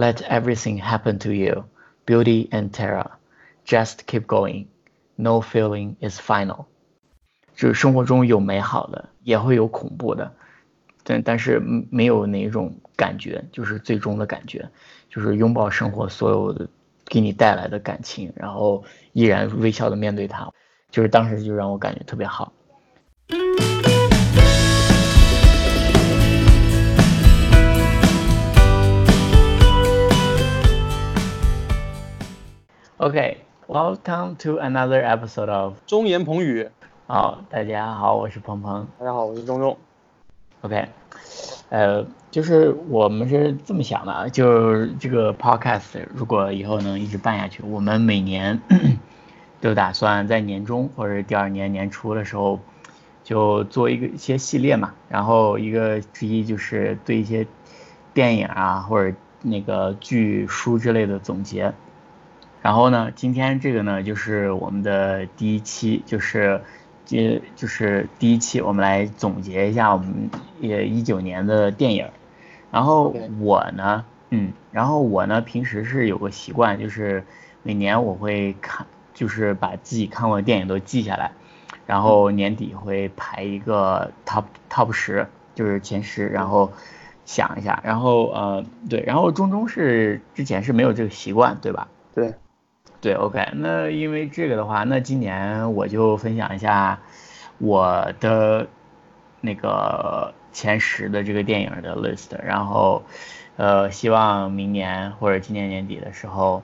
Let everything happen to you, beauty and terror. Just keep going. No feeling is final. 就是生活中有美好的，也会有恐怖的，但但是没有哪种感觉，就是最终的感觉，就是拥抱生活所有的给你带来的感情，然后依然微笑的面对它，就是当时就让我感觉特别好。Okay, welcome to another episode of 中言彭语。好，大家好，我是鹏鹏。大家好，我是钟钟。OK，呃，就是我们是这么想的啊，就是这个 podcast 如果以后能一直办下去，我们每年 都打算在年终或者第二年年初的时候就做一个一些系列嘛。然后一个之一就是对一些电影啊或者那个剧书之类的总结。然后呢，今天这个呢，就是我们的第一期，就是，这就是第一期，我们来总结一下我们也一九年的电影。然后我呢，嗯，然后我呢，平时是有个习惯，就是每年我会看，就是把自己看过的电影都记下来，然后年底会排一个 top top 十，就是前十，然后想一下，然后呃，对，然后中中是之前是没有这个习惯，对吧？对。对，OK，那因为这个的话，那今年我就分享一下我的那个前十的这个电影的 list，然后呃，希望明年或者今年年底的时候，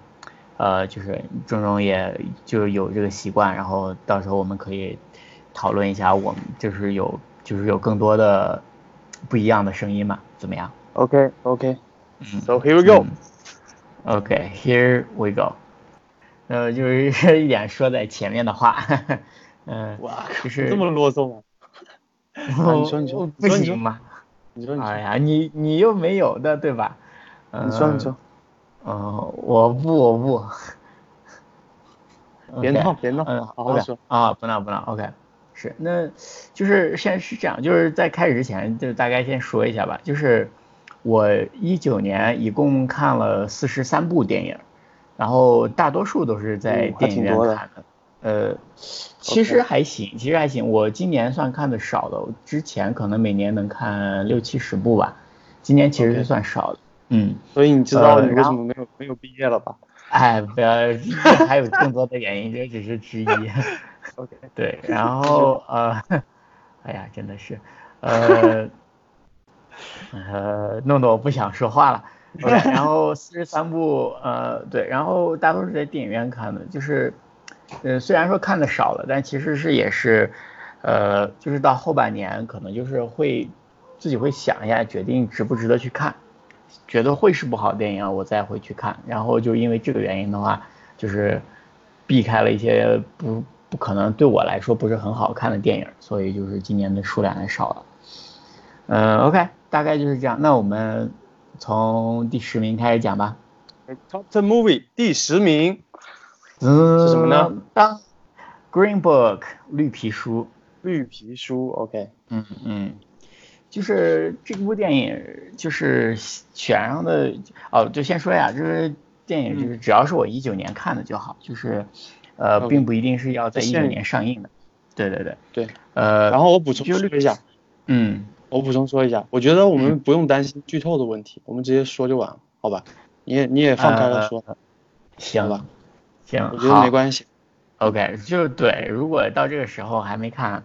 呃，就是钟钟也就有这个习惯，然后到时候我们可以讨论一下，我们就是有就是有更多的不一样的声音嘛，怎么样？OK，OK，So here we go。OK，Here we go。呃，就是一点说在前面的话，嗯，哇，就是这么啰嗦吗？你说你说不行吗？你说你说，哎呀，你你又没有的对吧？你说你说，嗯，我不我不，别闹别闹，嗯，好好说啊，不闹不闹，OK，是，那就是现在是这样，就是在开始之前就大概先说一下吧，就是我一九年一共看了四十三部电影。然后大多数都是在电影院看的，呃，其实还行，其实还行。我今年算看的少的，之前可能每年能看六七十部吧，今年其实是算少的，嗯。所以你知道你为什么没有没有毕业了吧？哎，不要，还有更多的原因，这只是之一。OK，对，然后 呃，哎呀，真的是，呃，呃，弄得我不想说话了。然后四十三部，呃，对，然后大多是在电影院看的，就是，呃，虽然说看的少了，但其实是也是，呃，就是到后半年可能就是会自己会想一下，决定值不值得去看，觉得会是部好电影，我再会去看。然后就因为这个原因的话，就是避开了一些不不可能对我来说不是很好看的电影，所以就是今年的数量也少了。嗯，OK，大概就是这样。那我们。从第十名开始讲吧。Top ten movie 第十名，嗯，是什么呢？当 Green Book 绿皮书。绿皮书，OK。嗯嗯，就是这部电影就是选上的哦，就先说呀，就是电影就是只要是我一九年看的就好，就是呃，并不一定是要在一九年上映的。对对对。对。呃，然后我补充说一下。嗯。我补充说一下，我觉得我们不用担心剧透的问题，我们直接说就完了，好吧？你也你也放开了说，行吧？行，我觉得没关系。OK，就是对，如果到这个时候还没看，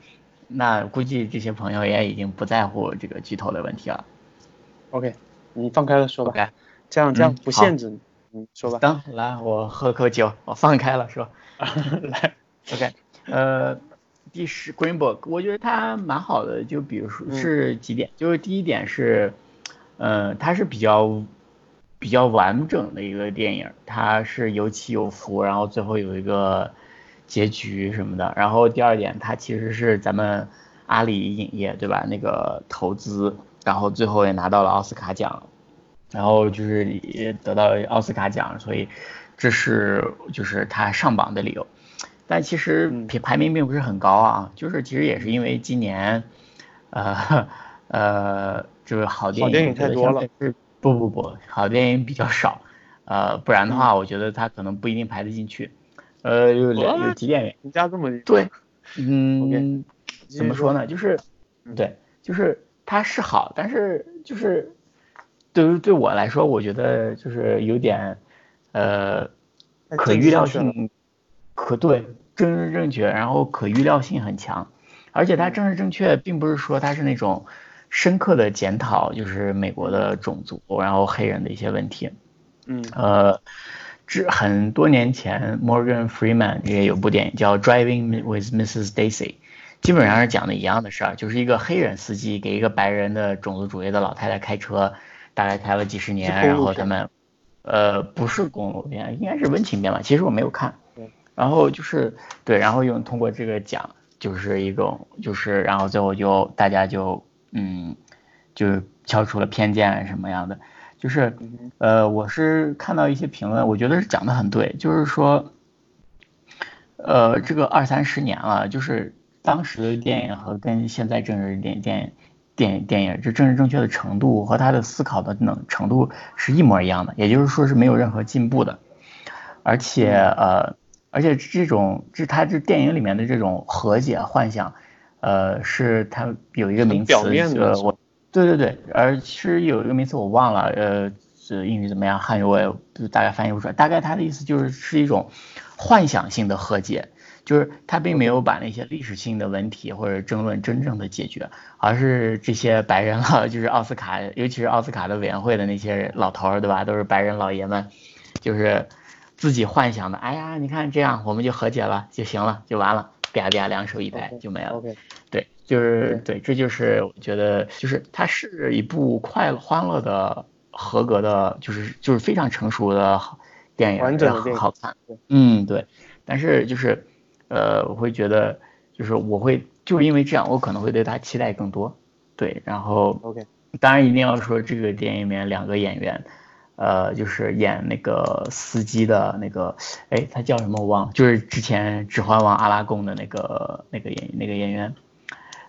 那估计这些朋友也已经不在乎这个剧透的问题了。OK，你放开了说吧，这样这样不限制你，嗯，说吧。等，来，我喝口酒，我放开了说。来，OK，呃。第十 Green Book，我觉得它蛮好的，就比如说是几点，就是第一点是，呃，它是比较比较完整的一个电影，它是有起有伏，然后最后有一个结局什么的。然后第二点，它其实是咱们阿里影业对吧？那个投资，然后最后也拿到了奥斯卡奖，然后就是也得到奥斯卡奖，所以这是就是它上榜的理由。但其实品排名并不是很高啊，就是其实也是因为今年，呃呃，就是好电影太多了，是不不不，好电影比较少，呃，不然的话，我觉得它可能不一定排得进去。呃，有两有几点原因。评价这么对，嗯，怎么说呢？就是对，就是它是好，但是就是对于对我来说，我觉得就是有点呃可预料性，可对政治正确，然后可预料性很强，而且它政治正确并不是说它是那种深刻的检讨，就是美国的种族然后黑人的一些问题。嗯。呃。之很多年前，Morgan Freeman 也有部电影叫《Driving with Mrs. Daisy》，基本上是讲的一样的事儿，就是一个黑人司机给一个白人的种族主义的老太太开车，大概开了几十年，然后他们，呃，不是公路片，应该是温情片吧，其实我没有看。然后就是对，然后用通过这个讲，就是一种就是，然后最后就大家就嗯，就消除了偏见什么样的。就是，呃，我是看到一些评论，我觉得是讲的很对，就是说，呃，这个二三十年了，就是当时的电影和跟现在政治电电电电影，这政治正确的程度和他的思考的能程度是一模一样的，也就是说是没有任何进步的，而且呃，而且这种这他这电影里面的这种和解幻想，呃，是他有一个名词，呃，我。对对对，而其实有一个名词我忘了，呃，是英语怎么样，汉语我也大概翻译不出来。大概他的意思就是是一种幻想性的和解，就是他并没有把那些历史性的问题或者争论真正的解决，而是这些白人了，就是奥斯卡，尤其是奥斯卡的委员会的那些老头儿，对吧？都是白人老爷们，就是自己幻想的。哎呀，你看这样我们就和解了就行了，就完了，啪啪两手一拍就没了。对。就是对，这就是我觉得，就是它是一部快乐、欢乐的、合格的，就是就是非常成熟的电影，完整的好看。嗯，对。但是就是，呃，我会觉得，就是我会就因为这样，我可能会对它期待更多。对，然后，OK。当然一定要说这个电影里面两个演员，呃，就是演那个司机的那个，哎，他叫什么我忘了，就是之前《指环王》阿拉贡的那个那个演那个演员。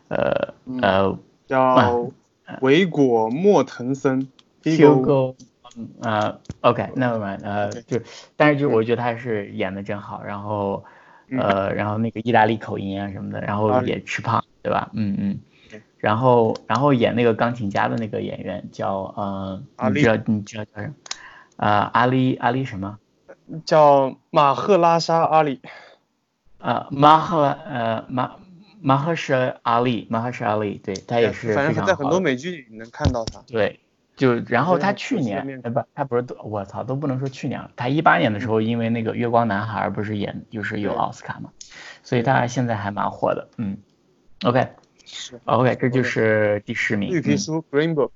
呃呃，叫维果莫腾森，Hugo，呃，OK，那么呃就，但是就我觉得他是演的真好，然后呃然后那个意大利口音啊什么的，然后也吃胖，对吧？嗯嗯，然后然后演那个钢琴家的那个演员叫呃，你知道你知道叫什么？啊阿里阿里什么？叫马赫拉沙阿里。啊马赫呃马。马赫什阿里，马赫什阿里，对他也是反正在很多美剧里能看到他。对，就然后他去年，哎不，他不是，我操，都不能说去年了。他一八年的时候，因为那个月光男孩不是演，就是有奥斯卡嘛，所以他现在还蛮火的。嗯，OK，是，OK，这就是第十名。绿皮书 Green Book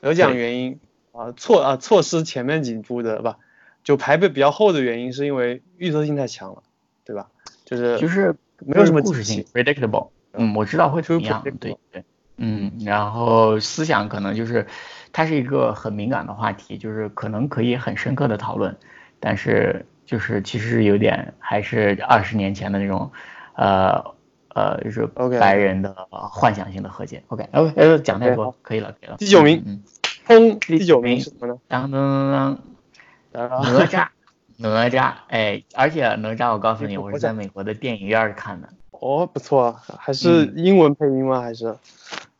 得奖原因啊错啊错失前面几部的吧，就排辈比较后的原因是因为预测性太强了，对吧？就是就是。没有什么故事性，predictable。嗯，我知道会怎么样，对对。嗯，然后思想可能就是，它是一个很敏感的话题，就是可能可以很深刻的讨论，但是就是其实有点还是二十年前的那种，呃呃，就是白人的幻想性的和解。OK，OK，讲太多，可以了，可以了。第九名，砰，第九名是什么呢？当当当当，哪吒。哪吒，哎，而且哪吒，我告诉你，我是在美国的电影院看的。哦，不错，还是英文配音吗？还是？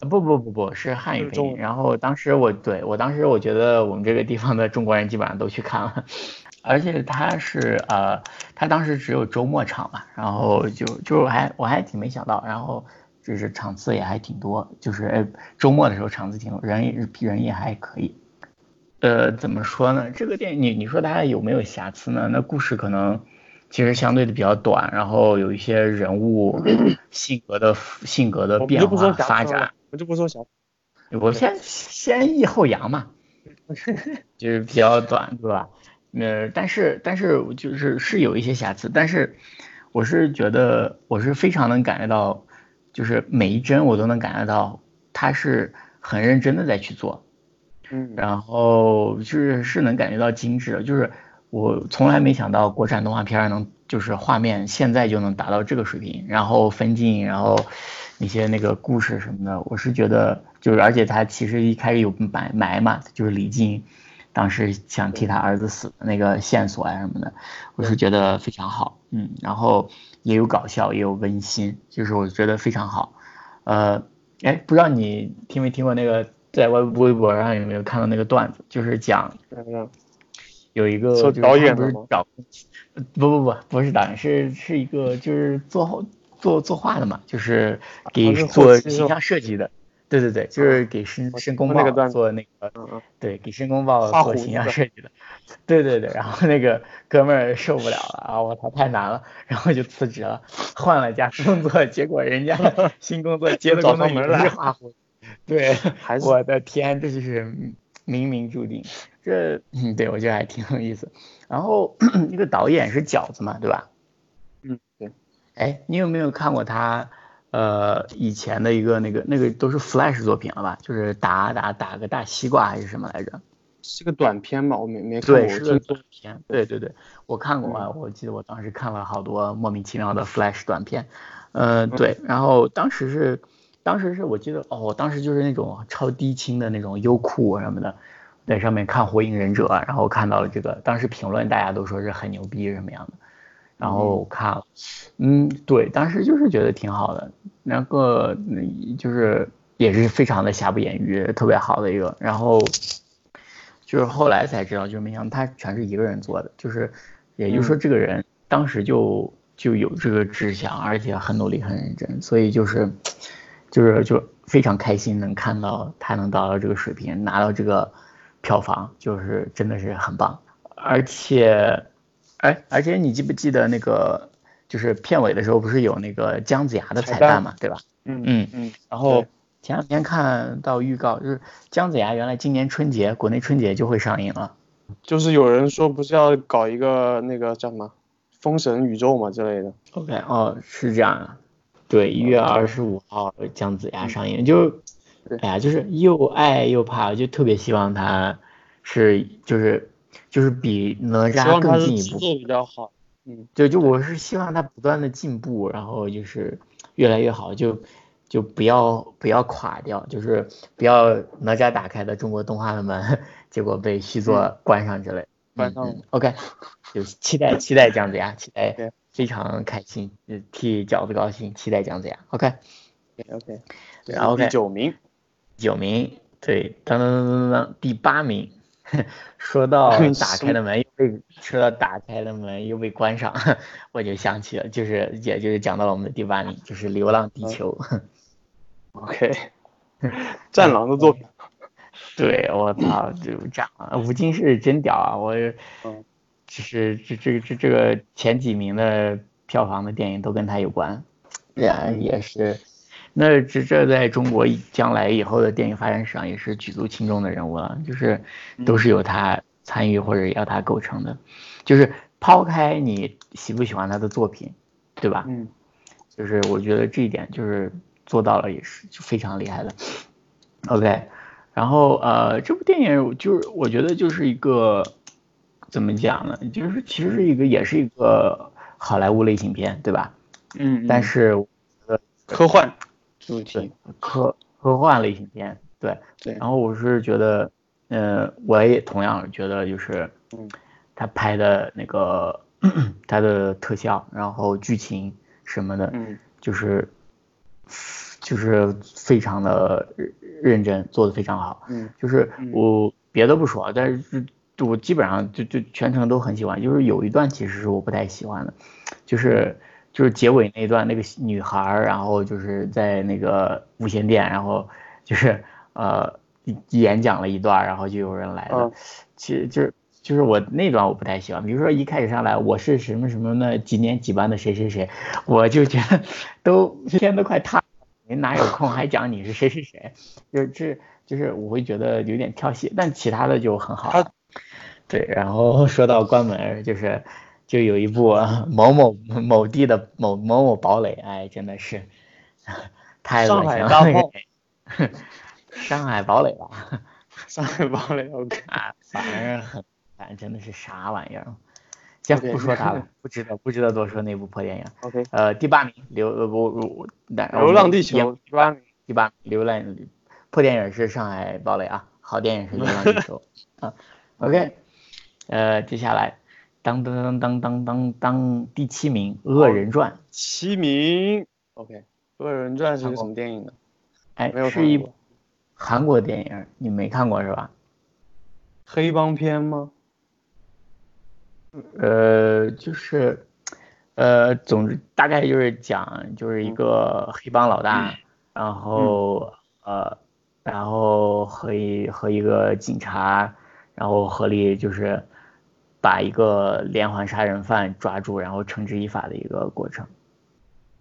不不不不，是汉语配音。然后当时我对我当时我觉得我们这个地方的中国人基本上都去看了，而且他是呃，他当时只有周末场嘛，然后就就还我还挺没想到，然后就是场次也还挺多，就是周末的时候场次挺多，人也人也还可以。呃，怎么说呢？这个电影，你你说它有没有瑕疵呢？那故事可能其实相对的比较短，然后有一些人物 性格的性格的变化发展，我就不说瑕疵，我先先抑后扬嘛，就是比较短，对吧？呃，但是但是就是是有一些瑕疵，但是我是觉得我是非常能感觉到，就是每一帧我都能感觉到他是很认真的在去做。嗯，然后就是是能感觉到精致，就是我从来没想到国产动画片能就是画面现在就能达到这个水平，然后分镜，然后那些那个故事什么的，我是觉得就是，而且他其实一开始有埋埋嘛，就是李靖当时想替他儿子死的那个线索啊什么的，我是觉得非常好，嗯，然后也有搞笑，也有温馨，就是我觉得非常好。呃，哎，不知道你听没听过那个在微微博上有没有看到那个段子，就是讲有一个导演不是找。不不不，不是导演，是是一个就是做做作画的嘛，就是给做形象设计的。对对对，就是给申申公豹做那个，对，给申公豹做形象设计的。对对对，然后那个哥们儿受不了了啊，我操，太难了，然后就辞职了，换了家工作，结果人家 新工作接的工作也是画虎。对，我的天，这就是冥冥注定。这，嗯，对我觉得还挺有意思。然后 那个导演是饺子嘛，对吧？嗯，对。哎，你有没有看过他呃以前的一个那个那个都是 Flash 作品了吧？就是打打打个大西瓜还是什么来着？是个短片吧？我没没看过。对，是个短片。对对对，我看过啊，我记得我当时看了好多莫名其妙的 Flash 短片。呃，对，然后当时是当时是我记得哦，我当时就是那种超低清的那种优酷什么的。在上面看《火影忍者》，然后看到了这个，当时评论大家都说是很牛逼什么样的，然后看了，嗯，对，当时就是觉得挺好的，那个就是也是非常的瑕不掩瑜，特别好的一个，然后就是后来才知道，就是没想到他全是一个人做的，就是也就是说这个人当时就就有这个志向，而且很努力很认真，所以就是就是就非常开心能看到他能达到这个水平，拿到这个。票房就是真的是很棒，而且，哎，而且你记不记得那个，就是片尾的时候不是有那个姜子牙的彩蛋嘛，对吧？嗯嗯嗯。然后前两天看到预告，就是姜子牙原来今年春节国内春节就会上映了。就是有人说不是要搞一个那个叫什么封神宇宙嘛之类的。OK，哦，是这样啊。对，一月二十五号姜子牙上映就。哎呀，就是又爱又怕，就特别希望他是就是就是比哪吒更进一步。比较好。嗯，就就我是希望他不断的进步，然后就是越来越好，就就不要不要垮掉，就是不要哪吒打开的中国动画的门，结果被续作关上之类。关上。OK，就期待期待姜子牙，期待非常开心，替饺子高兴，期待姜子牙。OK。OK。然后第九名。九名，对，当当当当当，第八名。说到 打开的门又被说到打开的门又被关上，我就想起了，就是也就是讲到了我们的第八名，就是《流浪地球》。OK，战狼的作品。对，我操，就这样，吴京是真屌啊！我，就是这这这这个前几名的票房的电影都跟他有关，也也是。那这这在中国将来以后的电影发展史上也是举足轻重的人物了，就是都是由他参与或者要他构成的，就是抛开你喜不喜欢他的作品，对吧？嗯，就是我觉得这一点就是做到了，也是就非常厉害的。OK，然后呃，这部电影就是我觉得就是一个怎么讲呢？就是其实是一个也是一个好莱坞类型片，对吧？嗯，但是呃，科幻。主题科科幻类型片，对对。然后我是觉得，呃，我也同样觉得就是，嗯，他拍的那个他的特效，然后剧情什么的，嗯，就是就是非常的认真，做的非常好，嗯，就是我别的不说，但是我基本上就就全程都很喜欢，就是有一段其实是我不太喜欢的，就是。就是结尾那段，那个女孩然后就是在那个无线电，然后就是呃演讲了一段，然后就有人来了。其实就是就是我那段我不太喜欢，比如说一开始上来我是什么什么的几年几班的谁谁谁，我就觉得都天都快塌，您哪有空还讲你是谁谁谁？就是这就是我会觉得有点跳戏，但其他的就很好。对，然后说到关门就是。就有一部 某某某地的某某某堡垒，哎，真的是太恶心了。那个 上海堡垒吧，上海堡垒，OK 啊，反正很，反正真的是啥玩意儿，先不说它了，不值得不值得多说那部破电影。OK，呃，第八名流呃我我但流浪地球第八名，第八流浪破电影是上海堡垒啊，好电影是流浪地球啊。OK，呃，接下来当当当当当当当第七名《恶人传》。七名，OK，《恶人传》是个什么电影呢？哎是一韩国电影，你没看过是吧？黑帮片吗？呃，就是，呃，总之大概就是讲，就是一个黑帮老大，然后呃，然后和一和一个警察，然后合力就是把一个连环杀人犯抓住，然后绳之以法的一个过程。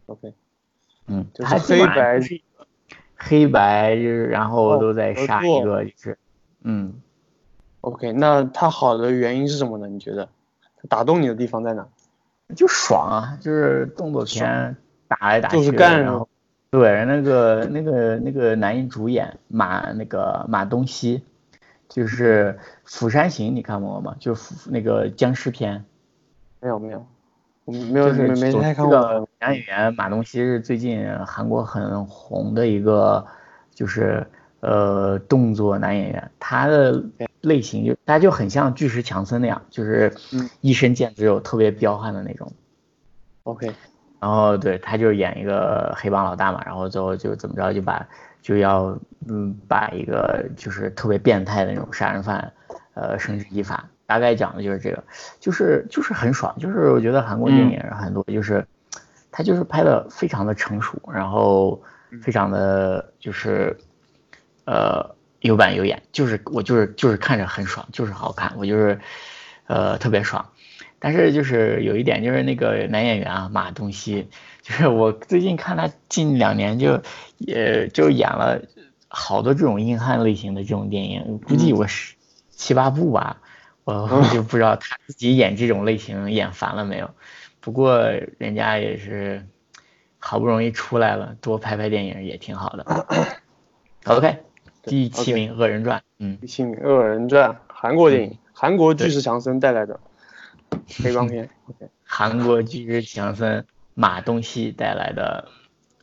OK，嗯，就是黑白是一个黑白就是然后哦都在杀一个就是，嗯。OK，那它好的原因是什么呢？你觉得它打动你的地方在哪？就爽啊，就是动作片打来打去，就是干然后对那个那个那个男一主演马那个马东锡，就是《釜山行》，你看过吗？就是釜那个僵尸片，没有没有，我没有就是没没总太看过。这个男演员马东锡是最近韩国很红的一个，就是呃动作男演员，他的类型就他就很像巨石强森那样，就是嗯一身腱子肉，特别彪悍的那种。OK，然后对，他就演一个黑帮老大嘛，然后最后就怎么着就把就要嗯把一个就是特别变态的那种杀人犯呃绳之以法，大概讲的就是这个，就是就是很爽，就是我觉得韩国电影很多就是他就是拍的非常的成熟，然后非常的就是呃有板有眼，就是我就是就是看着很爽，就是好看，我就是呃特别爽。但是就是有一点，就是那个男演员啊，马东锡，就是我最近看他近两年就也就演了好多这种硬汉类型的这种电影，估计我十七八部吧，我我就不知道他自己演这种类型演烦了没有。不过人家也是好不容易出来了，多拍拍电影也挺好的。OK，第七名《恶人传》，嗯，第七名《恶人传》，韩国电影，韩国巨石强森带来的黑帮片。OK，韩国巨石强森马东锡带来的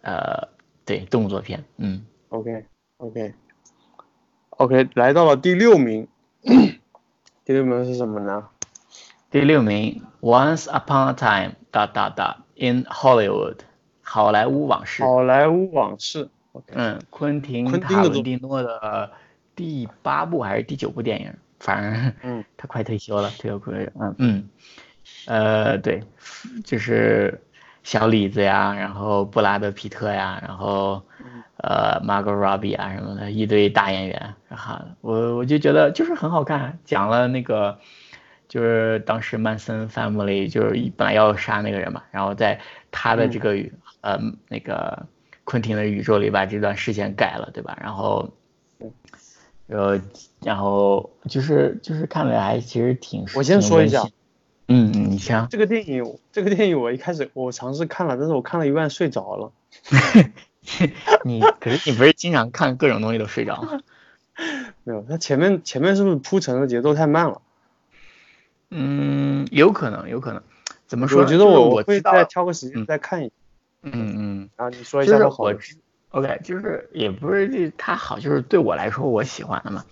呃对动作片，嗯。OK OK OK，来到了第六名，第六名是什么呢？第六名《Once Upon a Time》dot dot dot in Hollywood，好莱坞往事，好莱坞往事。嗯，昆汀塔伦蒂诺的第八部还是第九部电影，反正嗯。他快退休了，退休快嗯嗯，呃对，就是小李子呀，然后布拉德皮特呀，然后呃 Margot Robbie 啊什么的，一堆大演员，然后我我就觉得就是很好看，讲了那个就是当时曼森 family 就是本来要杀那个人嘛，然后在他的这个宇、呃那个昆汀的宇宙里把这段事件改了，对吧？然后。然后，然后就是就是看了还其实挺我先说一下，嗯嗯，你先。这个电影，这个电影我一开始我尝试看了，但是我看了一半睡着了。你可是你不是经常看各种东西都睡着吗？没有，它前面前面是不是铺陈的节奏太慢了？嗯，有可能，有可能。怎么说？我觉得我我会再挑个时间再看一下。嗯嗯，然后你说一下它好 OK，就是也不是这它好，就是对我来说我喜欢的嘛，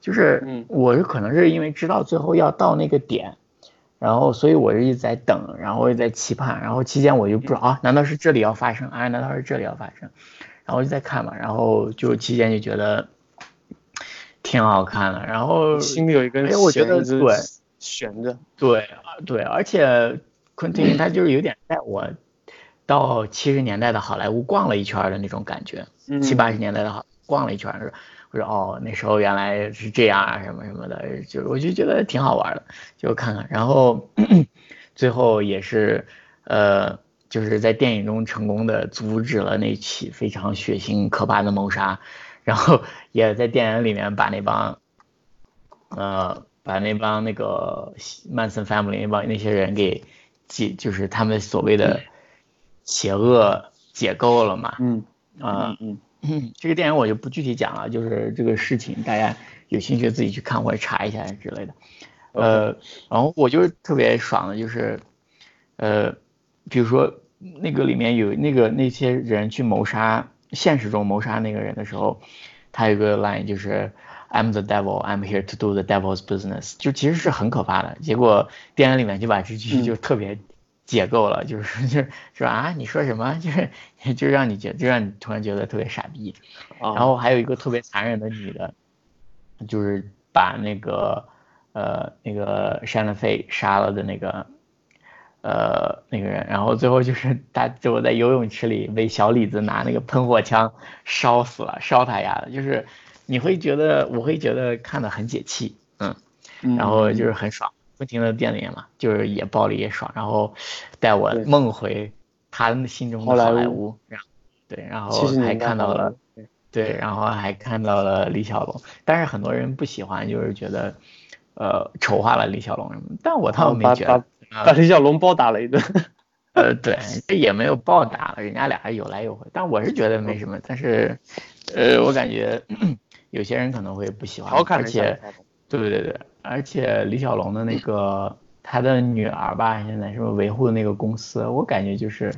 就是嗯我是可能是因为知道最后要到那个点，然后所以我就一直在等，然后我也在期盼，然后期间我就不知道啊，难道是这里要发生啊？难道是这里要发生？然后我就在看嘛，然后就期间就觉得挺好看的，然后心里有一根哎我觉得对悬着。对啊对，而且昆汀他就是有点带我到七十年代的好莱坞逛了一圈的那种感觉，嗯七八十年代的好逛了一圈儿，我说哦那时候原来是这样啊什么什么的，就我就觉得挺好玩的，就看看，然后 最后也是呃就是在电影中成功的阻止了那起非常血腥可怕的谋杀，然后也在电影里面把那帮呃，把那帮那个曼森 family 那帮那些人给解，就是他们所谓的邪恶解构了嘛。嗯啊、嗯嗯，这个电影我就不具体讲了，就是这个事情大家有兴趣自己去看或者查一下之类的。呃，然后我就是特别爽的，就是呃，比如说那个里面有那个那些人去谋杀现实中谋杀那个人的时候，他有个 line 就是 I'm the devil, I'm here to do the devil's business，就其实是很可怕的。结果电影里面就把这句就特别解构了，就是就是说啊，你说什么？就是就让你觉就让你突然觉得特别傻逼。然后还有一个特别残忍的女的，就是把那个。呃，那个山德费杀了的那个，呃，那个人，然后最后就是他最后在游泳池里被小李子拿那个喷火枪烧死了，烧他丫的，就是你会觉得，我会觉得看的很解气，嗯，然后就是很爽，不停的电影嘛，就是也暴力也爽，然后带我梦回他心中的好莱坞，对，然后还看到了，对，然后还看到了李小龙，但是很多人不喜欢，就是觉得。呃，丑化了李小龙什么？但我倒没觉得，把李小龙暴打了一顿。呃，对，这也没有暴打了，人家俩有来有回。但我是觉得没什么，但是，呃，我感觉 有些人可能会不喜欢。而且，对对对对，而且李小龙的那个他的女儿吧，现在是不是维护的那个公司？我感觉就是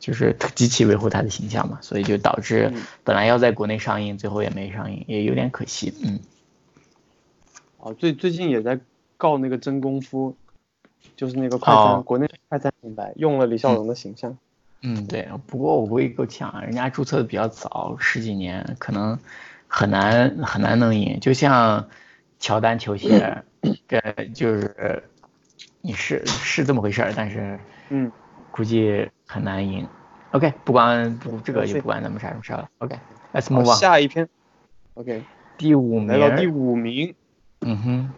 就是极其维护他的形象嘛，所以就导致本来要在国内上映，最后也没上映，也有点可惜，嗯。哦，最最近也在告那个真功夫，就是那个快餐，国内快餐品牌用了李小龙的形象。嗯，对，不过我估计够呛，人家注册的比较早，十几年，可能很难很难能赢。就像乔丹球鞋，这就是你是是这么回事儿，但是嗯，估计很难赢。OK，不管不这个就不管咱们啥什么事了。OK，Let's move on。下一篇。OK，第五名。来到第五名。嗯哼，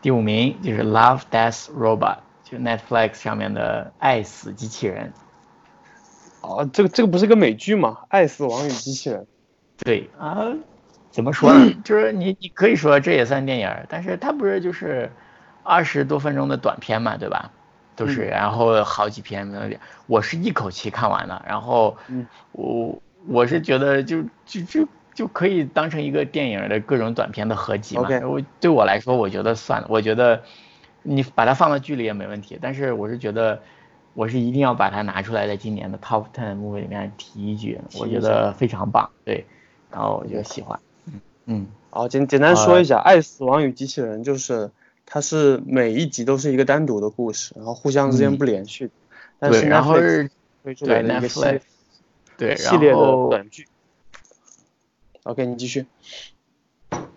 第五名就是《Love Death Robot》，就 Netflix 上面的《爱死机器人》。哦，这个这个不是个美剧吗？《爱死亡与机器人》。对啊，怎么说呢？就是你你可以说这也算电影，但是它不是就是二十多分钟的短片嘛，对吧？都是，然后好几篇，我是一口气看完了，然后我我是觉得就就就。就可以当成一个电影的各种短片的合集嘛。我对我来说，我觉得算了。我觉得你把它放到剧里也没问题。但是我是觉得，我是一定要把它拿出来，在今年的 Top Ten Movie 里面提一句，我觉得非常棒。对，然后我就喜欢。嗯嗯。好，简简单说一下，《爱死亡与机器人》就是它是每一集都是一个单独的故事，然后互相之间不连续。对，然后是推出来的一个系列，对系列的短剧。OK，你继续。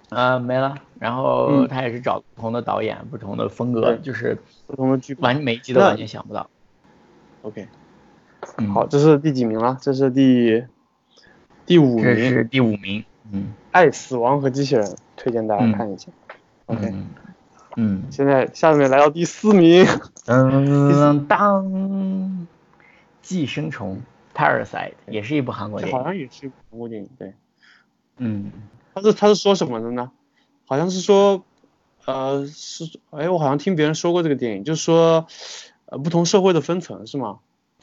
呃，没了。然后他也是找不同的导演，不同的风格，就是不同的剧，完每一集都完全想不到。OK，好，这是第几名了？这是第第五名。这是第五名。嗯。爱死亡和机器人，推荐大家看一下。OK。嗯。现在下面来到第四名。当当。寄生虫，Parasite，也是一部韩国电影。好像也是一部韩国电影，对。嗯，他是他是说什么的呢？好像是说，呃，是，哎，我好像听别人说过这个电影，就是说，呃，不同社会的分层是吗？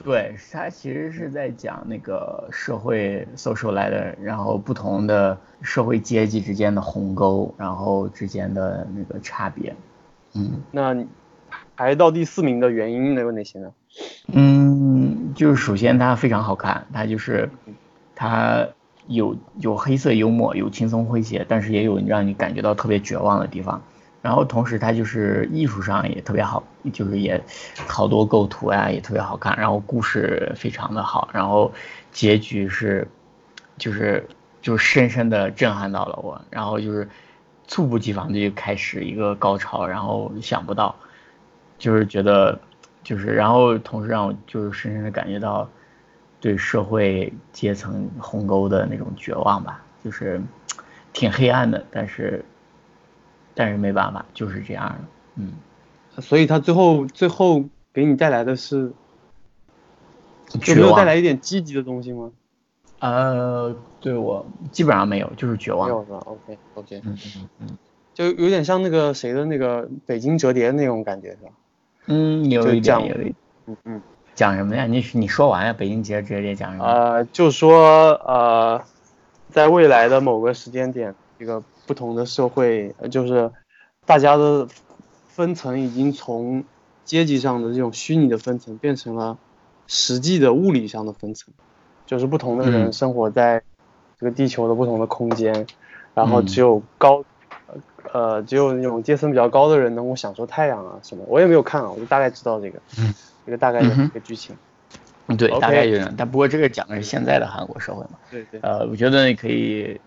对，他其实是在讲那个社会 social ladder，然后不同的社会阶级之间的鸿沟，然后之间的那个差别。嗯，那排到第四名的原因有哪些呢？嗯，就是首先它非常好看，它就是它。有有黑色幽默，有轻松诙谐，但是也有让你感觉到特别绝望的地方。然后同时它就是艺术上也特别好，就是也好多构图啊也特别好看。然后故事非常的好，然后结局是就是就深深的震撼到了我。然后就是猝不及防的就开始一个高潮，然后想不到，就是觉得就是然后同时让我就是深深的感觉到。对社会阶层鸿沟的那种绝望吧，就是挺黑暗的，但是但是没办法，就是这样的，嗯。所以他最后最后给你带来的是，就没有带来一点积极的东西吗？呃，对我基本上没有，就是绝望。没有是吧？OK OK，嗯嗯嗯，就有点像那个谁的那个北京折叠那种感觉是吧？嗯，有一点，有一点，嗯嗯。讲什么呀？你你说完呀？北京节直接讲什么？呃，就说呃，在未来的某个时间点，这个不同的社会，就是大家的分层已经从阶级上的这种虚拟的分层变成了实际的物理上的分层，就是不同的人嗯生活在这个地球的不同的空间，然后嗯只有高。呃，只有那种阶层比较高的人能够享受太阳啊什么，我也没有看啊，我就大概知道这个，嗯这个大概的一个剧情。嗯，对大概就是这样。但不过这个讲的是现在的韩国社会嘛，对对，呃，我觉得你可以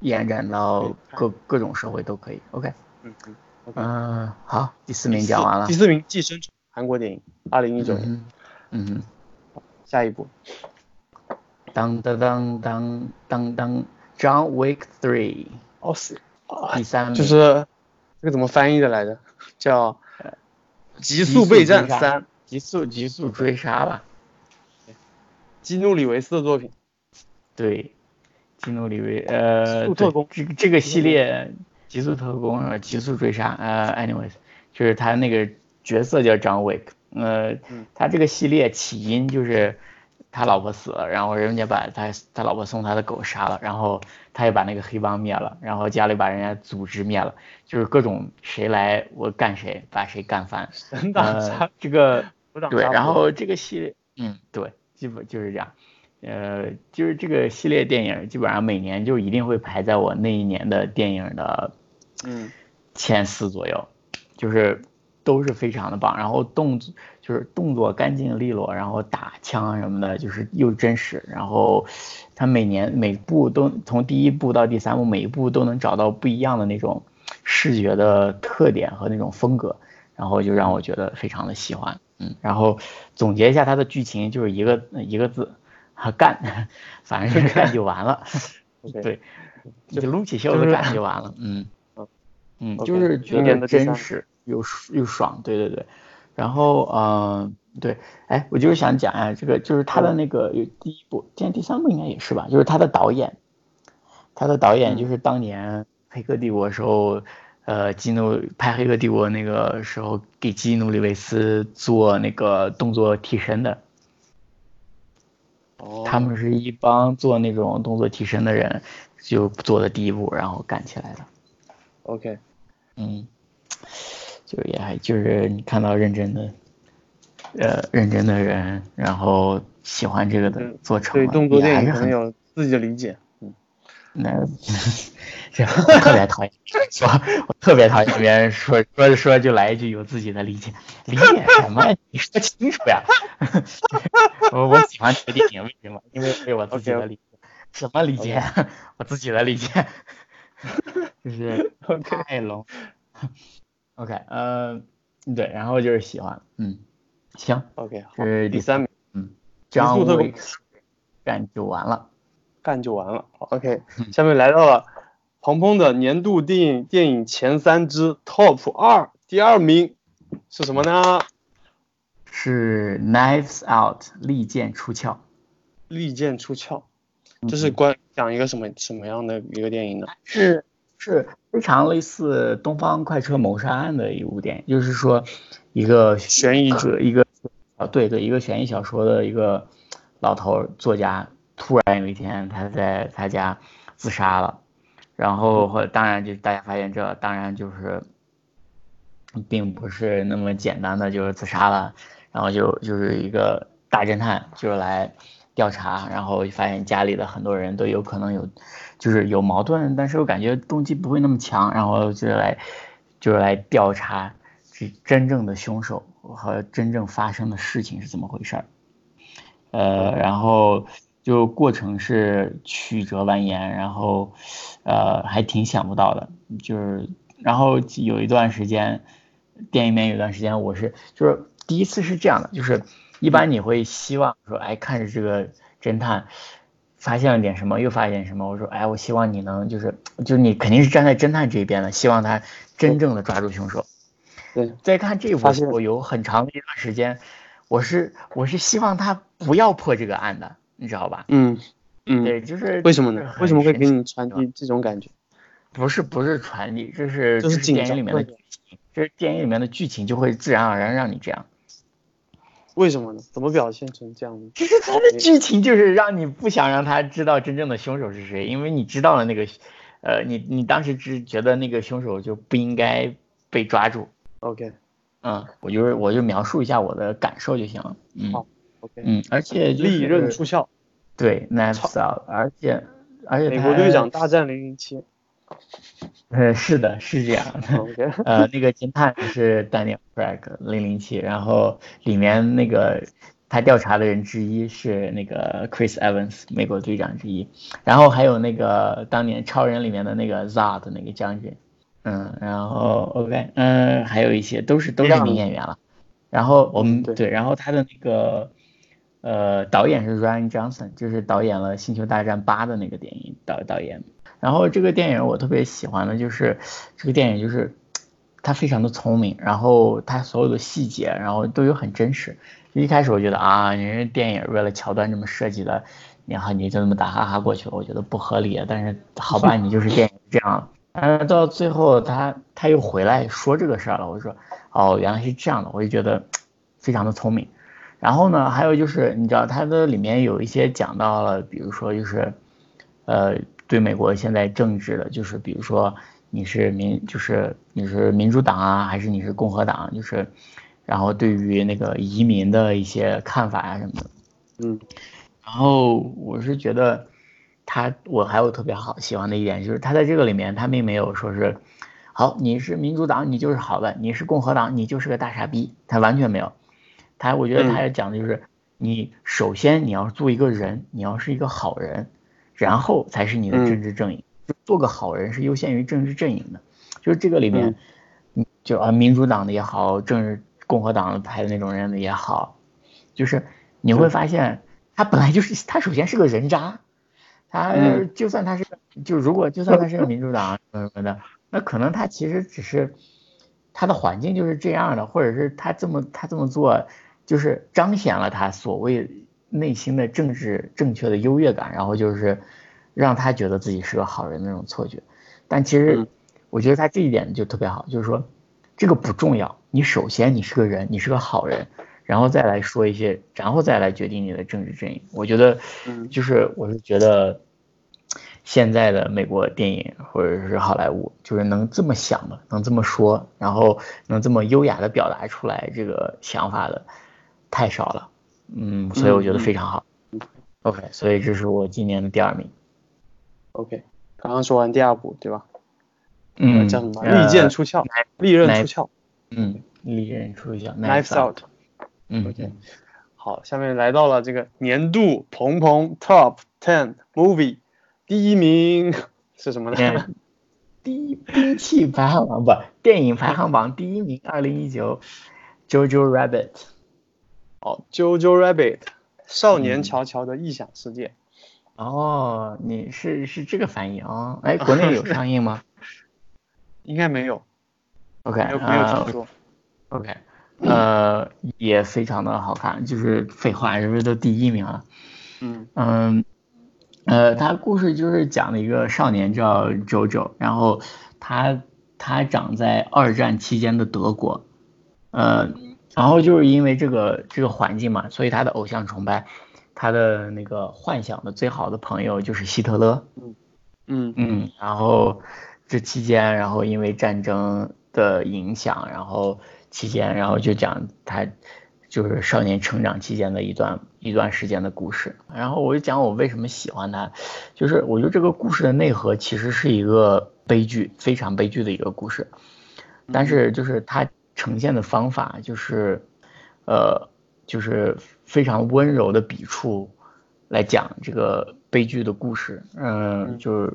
延展到对各各种社会都可以。OK，嗯嗯。嗯、好，第四名讲完了第。四名《寄生虫》，韩国电影，二零一九年。嗯哼，嗯哼。下一部，当当当当当当，John Wick Three 哦是啊第，三名，就是这个怎么翻译的来着？叫《极速备战三》，极速极速追杀吧。基努里维斯的作品。对，基努里维呃，这个这个系列极速特工呃极速追杀呃，anyways，就是他那个角色叫 John Wick，呃嗯，他这个系列起因就是他老婆死了，然后人家把他他老婆送他的狗杀了，然后他也把那个黑帮灭了，然后家里把人家组织灭了，就是各种谁来我干谁，把谁干翻。呃，，这个对，然后这个系列，嗯，对，基本就是这样。呃，就是这个系列电影，基本上每年就一定会排在我那一年的电影的嗯前四左右，就是都是非常的棒。然后动作就是动作干净利落，然后打枪什么的，就是又真实。然后他每年每部都从第一部到第三部，每一部都能找到不一样的那种视觉的特点和那种风格，然后就让我觉得非常的喜欢。嗯，然后总结一下它的剧情，就是一个一个字，啊干，反正就是干 就完了。对，就撸起袖子干就完了。嗯嗯就是觉得的真实又又爽，对对对。然后嗯、呃对，哎，我就是想讲呀，这个就是他嗯的那个有第一部，今天第三部应该也是吧，就是他的导演，他的导演嗯就是当年《黑客帝国》时候。呃，基努拍《黑客帝国》那个时候，给基努里维斯做那个动作替身的，哦，他们是一帮做那种动作替身的人，就做的第一步，然后干起来的。OK，嗯，就也还就是你看到认真的，呃，认真的人，然后喜欢这个的嗯做成了，对动作电影可能有自己的理解。嗯，那，这我特别讨厌说，我特别讨厌别人说说着说着就来一句有自己的理解，理解什么？你说清楚呀！我我喜欢这个电影，为什么？因为为我自己的理解。什么理解？我自己的理解，就是 OK 太 long。OK，呃，对，然后就是喜欢，嗯，行，OK，好这，是第三名，嗯，极速张特工伟干就完了。干就完了。OK，嗯下面来到了鹏鹏的年度电影电影前三之 Top 二，第二名是什么呢？是 Knives Out，利剑出鞘。利剑出鞘，嗯这是关讲一个什么什么样的一个电影呢？是是非常类似《东方快车谋杀案》的一部电影，就是说一个悬疑者一个啊对对一个悬疑小说的一个老头作家，突然有一天他在他家自杀了，然后或当然就是大家发现这当然就是并不是那么简单的就是自杀了，然后就就是一个大侦探就是来调查，然后发现家里的很多人都有可能有就是有矛盾，但是我感觉动机不会那么强，然后就来就是来调查这真正的凶手和真正发生的事情是怎么回事儿。呃，然后就过程是曲折蜿蜒，然后呃还挺想不到的，就是然后有一段时间，电影里面有一段时间我是就是第一次是这样的，就是一般你会希望说，哎，看着这个侦探发现了点什么，又发现什么，我说，哎，我希望你能就是就是你肯定是站在侦探这一边的，希望他真正的抓住凶手。对，在看这部我有很长的一段时间，我是我是希望他不要破这个案的，你知道吧？嗯嗯，对，就是为什么呢？为什么会给你？传递这种感觉？不是不是传递，这是这是电影里面的张剧情，这是电影里面的剧情就会自然而然让你这样。为什么呢？怎么表现成这样的？其实它的剧情就是让你不想让他知道真正的凶手是谁，因为你知道了那个，呃，你你当时只觉得那个凶手就不应该被抓住。OK，嗯，我就是我就描述一下我的感受就行了。嗯好 OK，嗯，而且利刃出鞘，对 Knives Out，而且而且美国队长大战零零七。呃是的是这样的。OK，呃，那个侦探是 Daniel Craig 零零七，然后里面那个他调查的人之一是那个 Chris Evans 美国队长之一，然后还有那个当年超人里面的那个 Zod 那个将军，嗯，然后 OK，嗯，还有一些都是都是名演员了，然后我们对对，然后他的那个呃导演是 Ryan Johnson，就是导演了《星球大战八》的那个电影导导演。然后这个电影我特别喜欢的就是这个电影就是他非常的聪明，然后他所有的细节然后都有很真实。一开始我觉得啊，你这电影为了桥段这么设计的，然后你就这么打哈哈过去了，我觉得不合理。但是好吧，你就是电影这样。但是到最后他他又回来说这个事儿了，我说哦原来是这样的，我就觉得非常的聪明。然后呢，还有就是你知道它的里面有一些讲到了，比如说就是呃对美国现在政治的，就是比如说你是民就是你是民主党啊，还是你是共和党，就是然后对于那个移民的一些看法啊什么的。嗯然后我是觉得他，我还有特别好喜欢的一点就是他在这个里面他并没有说是，好你是民主党你就是好的，你是共和党你就是个大傻逼，他完全没有。他我觉得他要讲的就是，你首先你要做一个人，你要是一个好人，然后才是你的政治阵营。就做个好人是优先于政治阵营的，就是这个里面，嗯，就啊民主党的也好，政治共和党派的那种人的也好，就是你会发现他本来就是他首先是个人渣，他嗯。就算他是就如果就算他是个民主党什么什么的，那可能他其实只是他的环境就是这样的，或者是他这么他这么做就是彰显了他所谓内心的政治正确的优越感，然后就是让他觉得自己是个好人那种错觉。但其实嗯我觉得他这一点就特别好，就是说这个不重要，你首先你是个人，你是个好人，然后再来说一些，然后再来决定你的政治阵营。我觉得嗯就是我是觉得现在的美国电影或者是好莱坞，就是能这么想的，能这么说，然后能这么优雅的表达出来这个想法的太少了。嗯，所以我觉得非常好。OK，所以这是我今年的第二名。，OK，刚刚说完第二部对吧？嗯，叫什么？呃利剑出鞘，利刃出鞘嗯，利刃出鞘，Knives Out。嗯 OK 好，下面来到了这个年度鹏鹏 Top Ten Movie 第一名是什么呢？嗯 第一兵器排行榜不，电影排行榜第一名，二零一九，Jojo Rabbit。好，Jojo Rabbit，少嗯年乔乔的异想世界。哦，你是是这个翻译啊？哎，国内有上映吗 应该没有，？OK，没有没有呃听说。OK，呃，也非常的好看，就是废话，是不是都第一名了？嗯嗯，呃，他故事就是讲了一个少年叫 JoJo，然后他他长在二战期间的德国，呃，然后就是因为这个这个环境嘛，所以他的偶像崇拜，他的那个幻想的最好的朋友就是希特勒，嗯嗯，然后这期间，然后因为战争的影响，然后期间，然后就讲他就是少年成长期间的一段一段时间的故事。然后我就讲我为什么喜欢他，就是我觉得这个故事的内核其实是一个悲剧，非常悲剧的一个故事，但是就是他呈现的方法就是，呃，就是非常温柔的笔触来讲这个悲剧的故事，嗯，就是。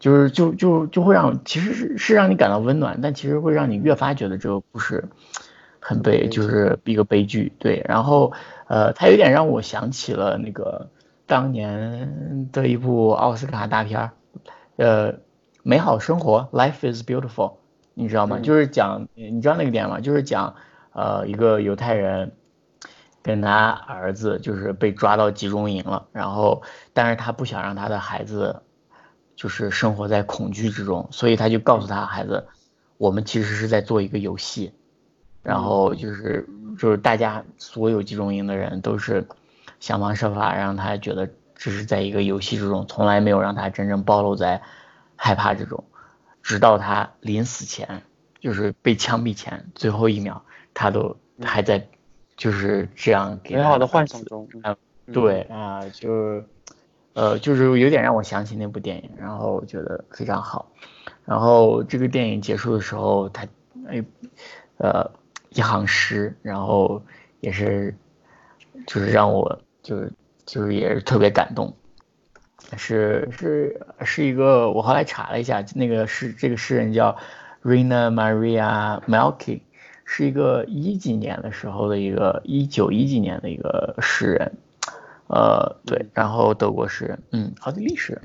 就是就就就会让其实是是让你感到温暖，但其实会让你越发觉得这个故事很悲，就是一个悲剧。对，然后呃，它有点让我想起了那个当年的一部奥斯卡大片儿，呃，《美好生活》（Life is Beautiful），你知道吗？嗯就是讲你知道那个点吗？就是讲呃一个犹太人。跟他儿子就是被抓到集中营了，然后但是他不想让他的孩子就是生活在恐惧之中，所以他就告诉他孩子，我们其实是在做一个游戏，然后就是就是大家所有集中营的人都是想方设法让他觉得这是在一个游戏之中，从来没有让他真正暴露在害怕之中，直到他临死前就是被枪毙前最后一秒，他都还在就是这样给美好的幻想中。啊，对啊，就是呃，就是有点让我想起那部电影，然后我觉得非常好。然后这个电影结束的时候，他哎呃一行诗，然后也是就是让我就是就是也是特别感动。是是是一个，我后来查了一下，那个诗这个诗人叫 Rina Maria Melki，是一个一几年的时候的一个一九一几年的一个诗人，呃对，然后德国诗人，嗯，奥地利诗人，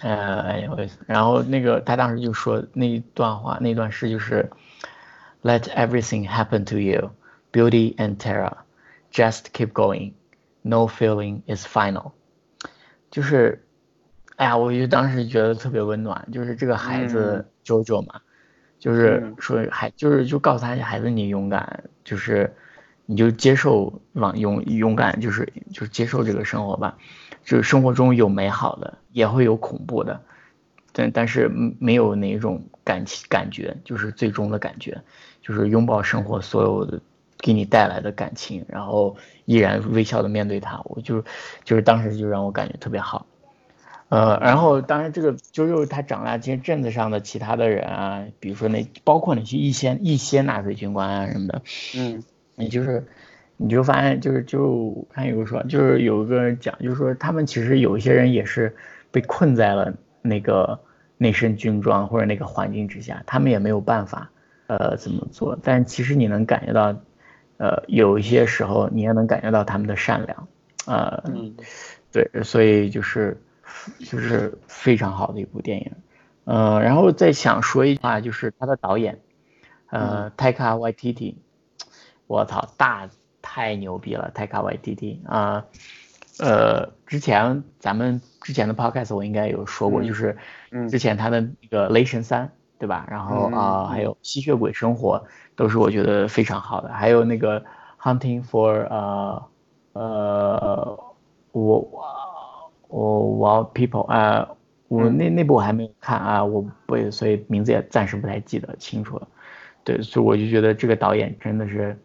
呃，然后那个他当时就说那一段话，那段诗就是 Let everything happen to you, beauty and terror, just keep going, no feeling is final. 就是，哎呀，我就当时觉得特别温暖。就是这个孩子 JoJo 嘛，就是说孩，就是就告诉他孩子，你勇敢，就是你就接受往勇勇敢，就是就接受这个生活吧。就是生活中有美好的，也会有恐怖的，但但是没有哪种感情感觉，就是最终的感觉，就是拥抱生活所有的。给你带来的感情，然后依然微笑的面对他，我就就是当时就让我感觉特别好，呃，然后当然这个就是他长大，其实镇子上的其他的人啊，比如说那包括那些一些一些纳粹军官啊什么的，嗯，你就是你就发现就是就看有个说就是有一个人讲，就是说他们其实有一些人也是被困在了那个那身军装或者那个环境之下，他们也没有办法呃怎么做，但其实你能感觉到。呃，有一些时候你也能感觉到他们的善良，呃，对，所以就是就是非常好的一部电影，呃，然后再想说一句话，就是他的导演，呃，Taika Waititi，我操，大太牛逼了，Taika Waititi 啊，呃，之前咱们之前的 podcast 我应该有说过，就是之前他的那个雷神三，对吧？然后啊，还有吸血鬼生活。都是我觉得非常好的，还有那个 Hunting for 呃呃我我我 people 啊，我那那部我还没有看啊，我不所以名字也暂时不太记得清楚了。对，所以我就觉得这个导演真的是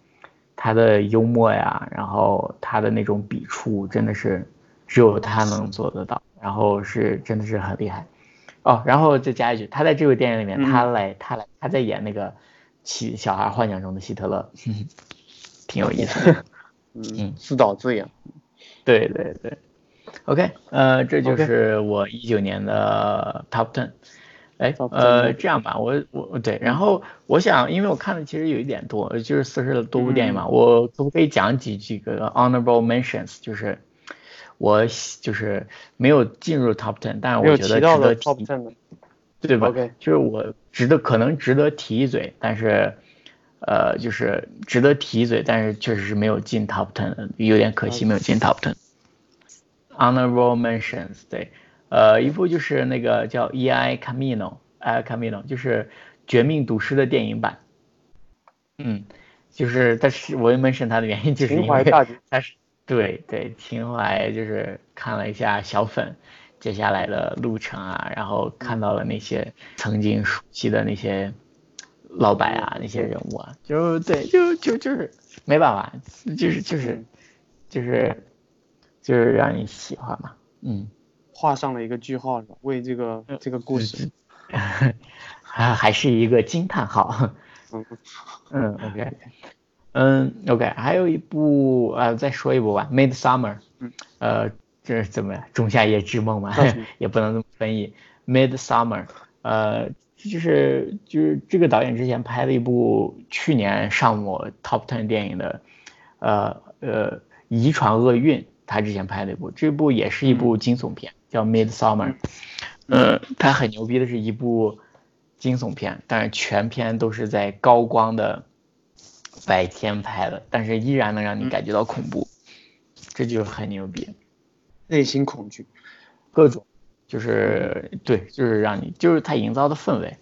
他的幽默呀，然后他的那种笔触真的是只有他能做得到，然后是真的是很厉害。哦，然后再加一句，他在这部电影里面，他来他来他在演那个。希小孩幻想中的希特勒，挺有意思的。嗯，自导自演。对对对。OK，呃，这就是我一九年的 Top Ten。哎，呃，这样吧，我我对，然后我想，因为我看的其实有一点多，就是四十多部电影嘛，我可不可以讲几几个 Honorable Mentions？就是我就是没有进入 Top Ten，但是我觉得值得提。对吧？就是我值得可能值得提一嘴，但是，呃，就是值得提一嘴，但是确实是没有进 top ten，有点可惜没有进 top ten。Honorable mentions，对，呃，一部就是那个叫 E.I. Camino，呃，Camino，就是《绝命毒师》的电影版。嗯，就是，但是我 mention 它的原因就是因为它是对对情怀，就是看了一下小粉。接下来的路程啊，然后看到了那些曾经熟悉的那些老板啊，那些人物啊，就对，就就就是没办法，就是就是就是就是让你喜欢嘛，嗯，画上了一个句号？为这个这个故事，还还是一个惊叹号，嗯嗯，OK，嗯 OK，还有一部呃，再说一部吧，《Midsummer》，呃。这是怎么《仲夏夜之梦》嘛？也不能这么翻译。Midsummer，呃，就是就是这个导演之前拍了一部去年上我 Top Ten 电影的，呃呃，遗传厄运，他之前拍了一部，这部也是一部惊悚片，叫 Midsummer。呃，他很牛逼的是一部惊悚片，但是全片都是在高光的白天拍的，但是依然能让你感觉到恐怖，这就很牛逼。内心恐惧，各种，就是对，就是让你，就是他营造的氛围，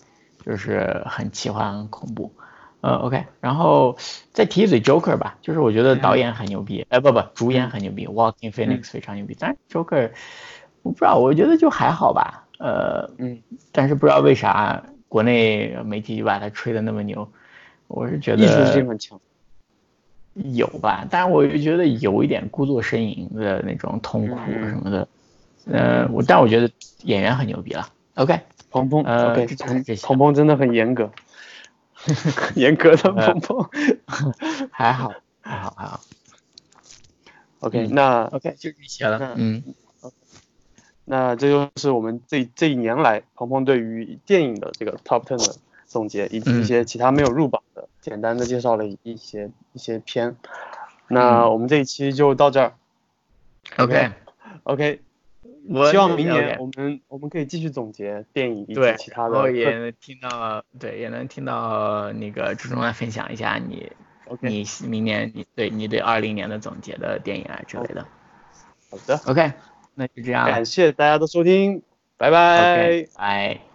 就是很奇幻、很恐怖。呃，OK，然后再提一嘴 Joker 吧，就是我觉得导演很牛逼，哎，不不，主演很牛逼，Walking Phoenix 非常牛逼，但是 Joker 我不知道，我觉得就还好吧，呃，嗯，但是不知道为啥，国内媒体就把他吹的那么牛，我是觉得艺术性很强。有吧，但是我又觉得有一点故作呻吟的那种痛苦什么的，呃，我但我觉得演员很牛逼了。OK，鹏鹏呃，OK，鹏鹏真的很严格，严格的鹏鹏。还好，还好，还好。OK，嗯那 OK，就这些了那。嗯，那这就是我们这这一年来鹏鹏对于电影的这个 Top Ten 的总结，以及一嗯些其他没有入榜的，简单的介绍了一些一些片。那嗯我们这一期就到这儿。OK，OK，我希望明年我们我们可以继续总结电影以及对，其他的特。然后也能听到，对，也能听到那个朱中来分享一下你 OK，你明年你对你对二零年的总结的电影啊之类的。好的，OK，那就这样感。谢大家的收听，拜拜。OK，拜。